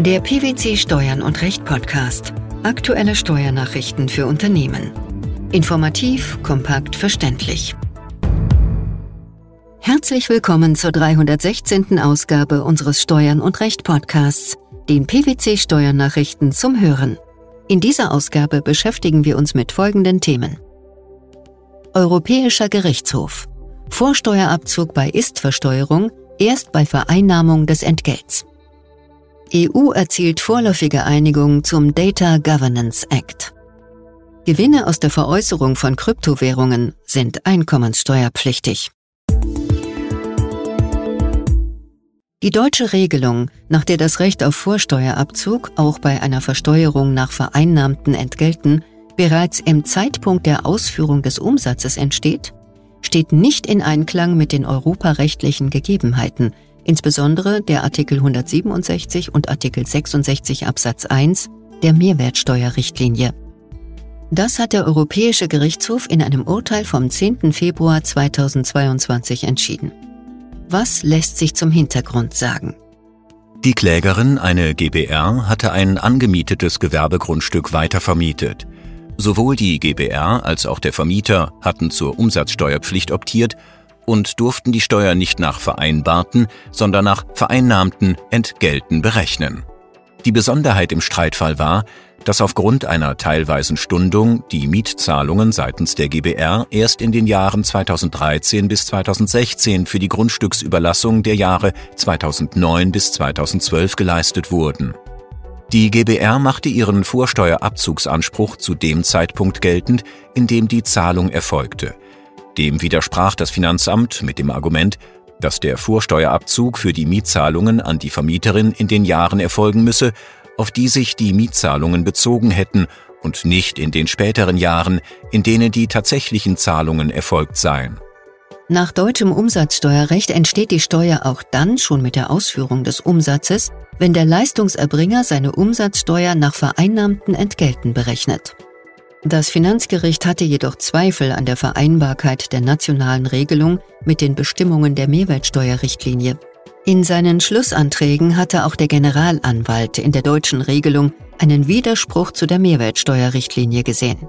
Der PwC Steuern und Recht Podcast. Aktuelle Steuernachrichten für Unternehmen. Informativ, kompakt, verständlich. Herzlich willkommen zur 316. Ausgabe unseres Steuern und Recht Podcasts, den PwC Steuernachrichten zum Hören. In dieser Ausgabe beschäftigen wir uns mit folgenden Themen. Europäischer Gerichtshof. Vorsteuerabzug bei Istversteuerung erst bei Vereinnahmung des Entgelts. EU erzielt vorläufige Einigung zum Data Governance Act. Gewinne aus der Veräußerung von Kryptowährungen sind einkommenssteuerpflichtig. Die deutsche Regelung, nach der das Recht auf Vorsteuerabzug auch bei einer Versteuerung nach vereinnahmten Entgelten bereits im Zeitpunkt der Ausführung des Umsatzes entsteht, steht nicht in Einklang mit den europarechtlichen Gegebenheiten, insbesondere der Artikel 167 und Artikel 66 Absatz 1 der Mehrwertsteuerrichtlinie. Das hat der Europäische Gerichtshof in einem Urteil vom 10. Februar 2022 entschieden. Was lässt sich zum Hintergrund sagen? Die Klägerin, eine GBR, hatte ein angemietetes Gewerbegrundstück weitervermietet. Sowohl die GBR als auch der Vermieter hatten zur Umsatzsteuerpflicht optiert und durften die Steuer nicht nach vereinbarten, sondern nach vereinnahmten Entgelten berechnen. Die Besonderheit im Streitfall war, dass aufgrund einer teilweisen Stundung die Mietzahlungen seitens der GBR erst in den Jahren 2013 bis 2016 für die Grundstücksüberlassung der Jahre 2009 bis 2012 geleistet wurden. Die GBR machte ihren Vorsteuerabzugsanspruch zu dem Zeitpunkt geltend, in dem die Zahlung erfolgte. Dem widersprach das Finanzamt mit dem Argument, dass der Vorsteuerabzug für die Mietzahlungen an die Vermieterin in den Jahren erfolgen müsse, auf die sich die Mietzahlungen bezogen hätten und nicht in den späteren Jahren, in denen die tatsächlichen Zahlungen erfolgt seien. Nach deutschem Umsatzsteuerrecht entsteht die Steuer auch dann schon mit der Ausführung des Umsatzes, wenn der Leistungserbringer seine Umsatzsteuer nach vereinnahmten Entgelten berechnet. Das Finanzgericht hatte jedoch Zweifel an der Vereinbarkeit der nationalen Regelung mit den Bestimmungen der Mehrwertsteuerrichtlinie. In seinen Schlussanträgen hatte auch der Generalanwalt in der deutschen Regelung einen Widerspruch zu der Mehrwertsteuerrichtlinie gesehen.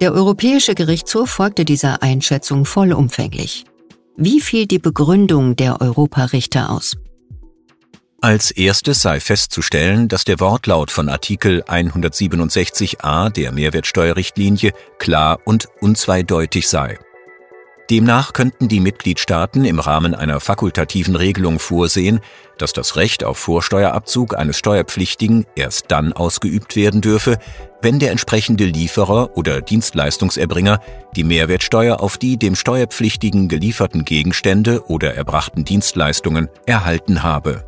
Der Europäische Gerichtshof folgte dieser Einschätzung vollumfänglich. Wie fiel die Begründung der Europarichter aus? Als erstes sei festzustellen, dass der Wortlaut von Artikel 167a der Mehrwertsteuerrichtlinie klar und unzweideutig sei. Demnach könnten die Mitgliedstaaten im Rahmen einer fakultativen Regelung vorsehen, dass das Recht auf Vorsteuerabzug eines Steuerpflichtigen erst dann ausgeübt werden dürfe, wenn der entsprechende Lieferer oder Dienstleistungserbringer die Mehrwertsteuer auf die dem Steuerpflichtigen gelieferten Gegenstände oder erbrachten Dienstleistungen erhalten habe.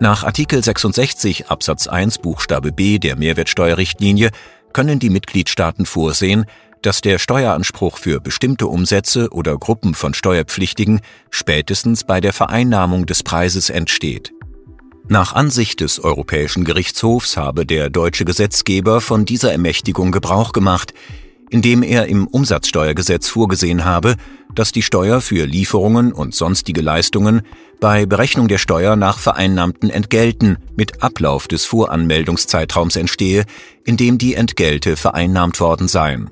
Nach Artikel 66 Absatz 1 Buchstabe b der Mehrwertsteuerrichtlinie können die Mitgliedstaaten vorsehen, dass der Steueranspruch für bestimmte Umsätze oder Gruppen von Steuerpflichtigen spätestens bei der Vereinnahmung des Preises entsteht. Nach Ansicht des Europäischen Gerichtshofs habe der deutsche Gesetzgeber von dieser Ermächtigung Gebrauch gemacht, indem er im Umsatzsteuergesetz vorgesehen habe, dass die Steuer für Lieferungen und sonstige Leistungen bei Berechnung der Steuer nach vereinnahmten Entgelten mit Ablauf des Voranmeldungszeitraums entstehe, in dem die Entgelte vereinnahmt worden seien.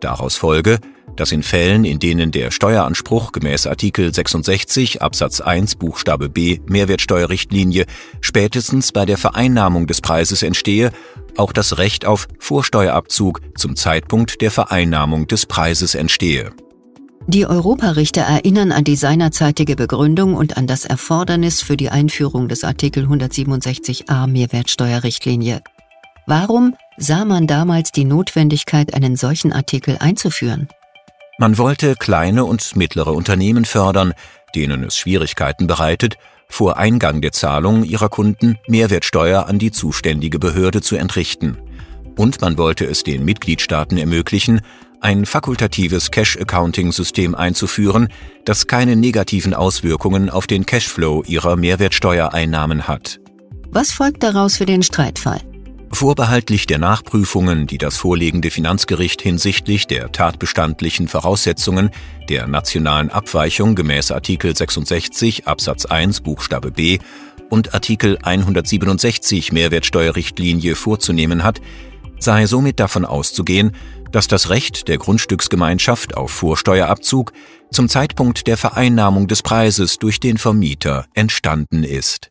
Daraus folge, dass in Fällen, in denen der Steueranspruch gemäß Artikel 66 Absatz 1 Buchstabe b Mehrwertsteuerrichtlinie spätestens bei der Vereinnahmung des Preises entstehe, auch das Recht auf Vorsteuerabzug zum Zeitpunkt der Vereinnahmung des Preises entstehe. Die Europarichter erinnern an die seinerzeitige Begründung und an das Erfordernis für die Einführung des Artikel 167a Mehrwertsteuerrichtlinie. Warum sah man damals die Notwendigkeit, einen solchen Artikel einzuführen? Man wollte kleine und mittlere Unternehmen fördern, denen es Schwierigkeiten bereitet, vor Eingang der Zahlung ihrer Kunden Mehrwertsteuer an die zuständige Behörde zu entrichten. Und man wollte es den Mitgliedstaaten ermöglichen, ein fakultatives Cash-Accounting-System einzuführen, das keine negativen Auswirkungen auf den Cashflow ihrer Mehrwertsteuereinnahmen hat. Was folgt daraus für den Streitfall? Vorbehaltlich der Nachprüfungen, die das vorliegende Finanzgericht hinsichtlich der tatbestandlichen Voraussetzungen der nationalen Abweichung gemäß Artikel 66 Absatz 1 Buchstabe b und Artikel 167 Mehrwertsteuerrichtlinie vorzunehmen hat, sei somit davon auszugehen, dass das Recht der Grundstücksgemeinschaft auf Vorsteuerabzug zum Zeitpunkt der Vereinnahmung des Preises durch den Vermieter entstanden ist.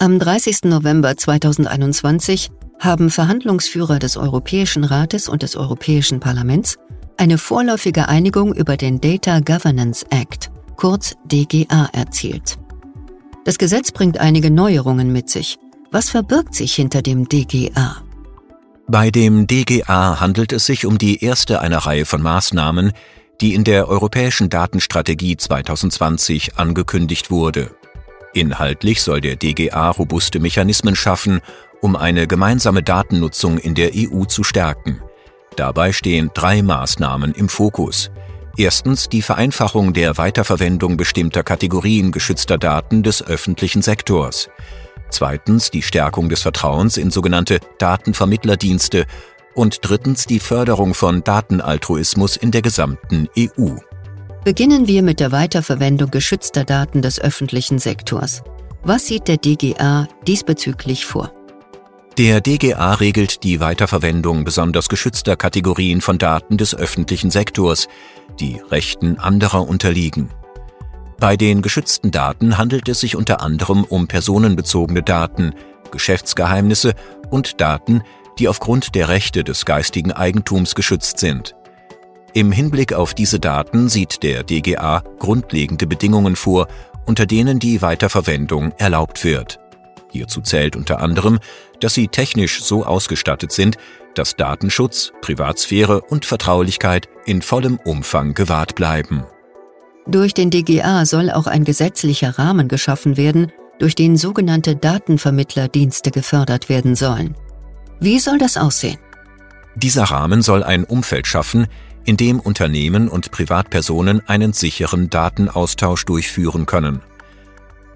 Am 30. November 2021 haben Verhandlungsführer des Europäischen Rates und des Europäischen Parlaments eine vorläufige Einigung über den Data Governance Act, kurz DGA, erzielt. Das Gesetz bringt einige Neuerungen mit sich. Was verbirgt sich hinter dem DGA? Bei dem DGA handelt es sich um die erste einer Reihe von Maßnahmen, die in der Europäischen Datenstrategie 2020 angekündigt wurde. Inhaltlich soll der DGA robuste Mechanismen schaffen, um eine gemeinsame Datennutzung in der EU zu stärken. Dabei stehen drei Maßnahmen im Fokus. Erstens die Vereinfachung der Weiterverwendung bestimmter Kategorien geschützter Daten des öffentlichen Sektors. Zweitens die Stärkung des Vertrauens in sogenannte Datenvermittlerdienste und drittens die Förderung von Datenaltruismus in der gesamten EU. Beginnen wir mit der Weiterverwendung geschützter Daten des öffentlichen Sektors. Was sieht der DGA diesbezüglich vor? Der DGA regelt die Weiterverwendung besonders geschützter Kategorien von Daten des öffentlichen Sektors, die Rechten anderer unterliegen. Bei den geschützten Daten handelt es sich unter anderem um personenbezogene Daten, Geschäftsgeheimnisse und Daten, die aufgrund der Rechte des geistigen Eigentums geschützt sind. Im Hinblick auf diese Daten sieht der DGA grundlegende Bedingungen vor, unter denen die Weiterverwendung erlaubt wird. Hierzu zählt unter anderem, dass sie technisch so ausgestattet sind, dass Datenschutz, Privatsphäre und Vertraulichkeit in vollem Umfang gewahrt bleiben. Durch den DGA soll auch ein gesetzlicher Rahmen geschaffen werden, durch den sogenannte Datenvermittlerdienste gefördert werden sollen. Wie soll das aussehen? Dieser Rahmen soll ein Umfeld schaffen, in dem Unternehmen und Privatpersonen einen sicheren Datenaustausch durchführen können.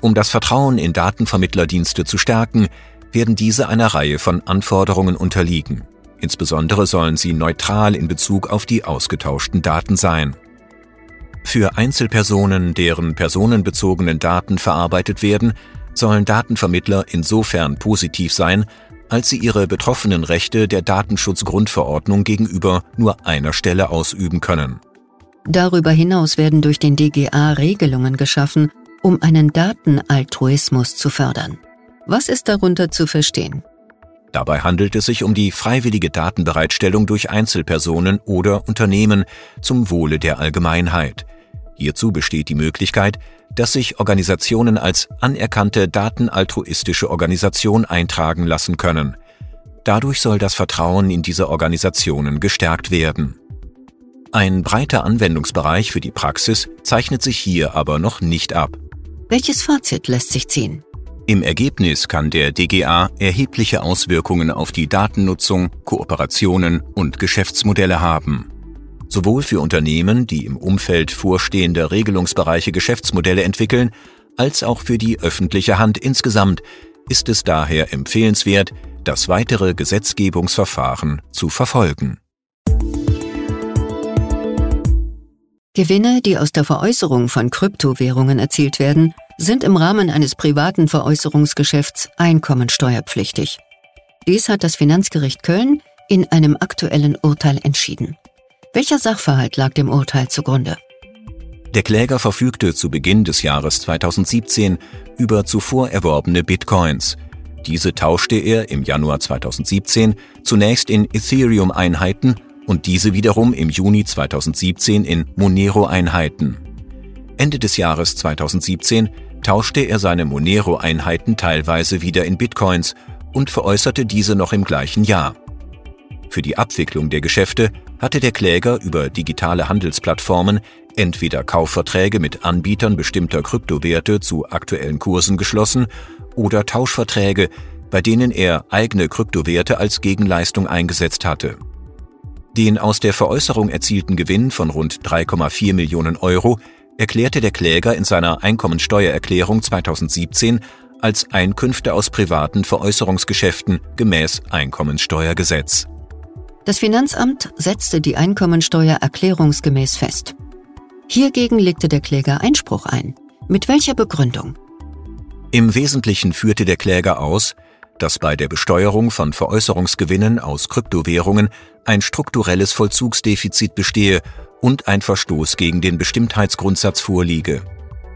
Um das Vertrauen in Datenvermittlerdienste zu stärken, werden diese einer Reihe von Anforderungen unterliegen. Insbesondere sollen sie neutral in Bezug auf die ausgetauschten Daten sein. Für Einzelpersonen, deren personenbezogenen Daten verarbeitet werden, sollen Datenvermittler insofern positiv sein, als sie ihre betroffenen Rechte der Datenschutzgrundverordnung gegenüber nur einer Stelle ausüben können. Darüber hinaus werden durch den DGA Regelungen geschaffen, um einen Datenaltruismus zu fördern. Was ist darunter zu verstehen? Dabei handelt es sich um die freiwillige Datenbereitstellung durch Einzelpersonen oder Unternehmen zum Wohle der Allgemeinheit. Hierzu besteht die Möglichkeit, dass sich Organisationen als anerkannte datenaltruistische Organisation eintragen lassen können. Dadurch soll das Vertrauen in diese Organisationen gestärkt werden. Ein breiter Anwendungsbereich für die Praxis zeichnet sich hier aber noch nicht ab. Welches Fazit lässt sich ziehen? Im Ergebnis kann der DGA erhebliche Auswirkungen auf die Datennutzung, Kooperationen und Geschäftsmodelle haben. Sowohl für Unternehmen, die im Umfeld vorstehender Regelungsbereiche Geschäftsmodelle entwickeln, als auch für die öffentliche Hand insgesamt ist es daher empfehlenswert, das weitere Gesetzgebungsverfahren zu verfolgen. Gewinne, die aus der Veräußerung von Kryptowährungen erzielt werden, sind im Rahmen eines privaten Veräußerungsgeschäfts einkommensteuerpflichtig. Dies hat das Finanzgericht Köln in einem aktuellen Urteil entschieden. Welcher Sachverhalt lag dem Urteil zugrunde? Der Kläger verfügte zu Beginn des Jahres 2017 über zuvor erworbene Bitcoins. Diese tauschte er im Januar 2017 zunächst in Ethereum-Einheiten und diese wiederum im Juni 2017 in Monero-Einheiten. Ende des Jahres 2017 tauschte er seine Monero-Einheiten teilweise wieder in Bitcoins und veräußerte diese noch im gleichen Jahr. Für die Abwicklung der Geschäfte hatte der Kläger über digitale Handelsplattformen entweder Kaufverträge mit Anbietern bestimmter Kryptowerte zu aktuellen Kursen geschlossen oder Tauschverträge, bei denen er eigene Kryptowerte als Gegenleistung eingesetzt hatte. Den aus der Veräußerung erzielten Gewinn von rund 3,4 Millionen Euro erklärte der Kläger in seiner Einkommensteuererklärung 2017 als Einkünfte aus privaten Veräußerungsgeschäften gemäß Einkommenssteuergesetz. Das Finanzamt setzte die Einkommensteuer erklärungsgemäß fest. Hiergegen legte der Kläger Einspruch ein. Mit welcher Begründung? Im Wesentlichen führte der Kläger aus, dass bei der Besteuerung von Veräußerungsgewinnen aus Kryptowährungen ein strukturelles Vollzugsdefizit bestehe und ein Verstoß gegen den Bestimmtheitsgrundsatz vorliege.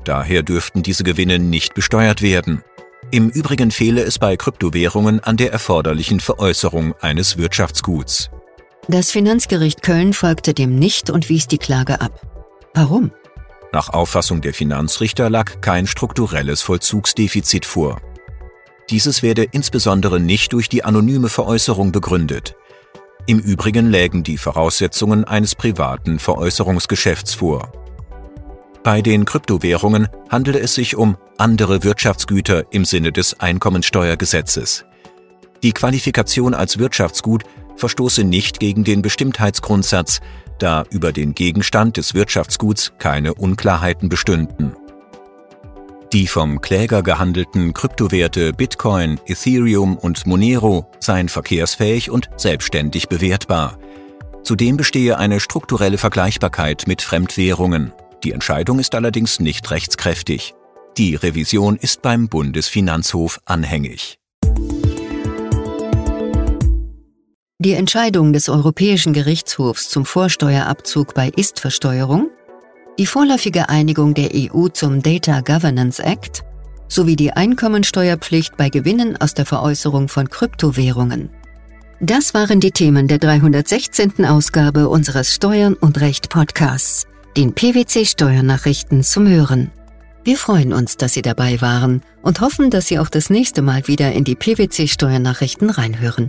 Daher dürften diese Gewinne nicht besteuert werden. Im Übrigen fehle es bei Kryptowährungen an der erforderlichen Veräußerung eines Wirtschaftsguts. Das Finanzgericht Köln folgte dem nicht und wies die Klage ab. Warum? Nach Auffassung der Finanzrichter lag kein strukturelles Vollzugsdefizit vor. Dieses werde insbesondere nicht durch die anonyme Veräußerung begründet. Im Übrigen lägen die Voraussetzungen eines privaten Veräußerungsgeschäfts vor. Bei den Kryptowährungen handele es sich um andere Wirtschaftsgüter im Sinne des Einkommensteuergesetzes. Die Qualifikation als Wirtschaftsgut verstoße nicht gegen den Bestimmtheitsgrundsatz, da über den Gegenstand des Wirtschaftsguts keine Unklarheiten bestünden. Die vom Kläger gehandelten Kryptowerte Bitcoin, Ethereum und Monero seien verkehrsfähig und selbstständig bewertbar. Zudem bestehe eine strukturelle Vergleichbarkeit mit Fremdwährungen. Die Entscheidung ist allerdings nicht rechtskräftig. Die Revision ist beim Bundesfinanzhof anhängig. Die Entscheidung des Europäischen Gerichtshofs zum Vorsteuerabzug bei Istversteuerung, die vorläufige Einigung der EU zum Data Governance Act sowie die Einkommensteuerpflicht bei Gewinnen aus der Veräußerung von Kryptowährungen. Das waren die Themen der 316. Ausgabe unseres Steuern und Recht Podcasts, den PwC Steuernachrichten zum Hören. Wir freuen uns, dass Sie dabei waren und hoffen, dass Sie auch das nächste Mal wieder in die PwC Steuernachrichten reinhören.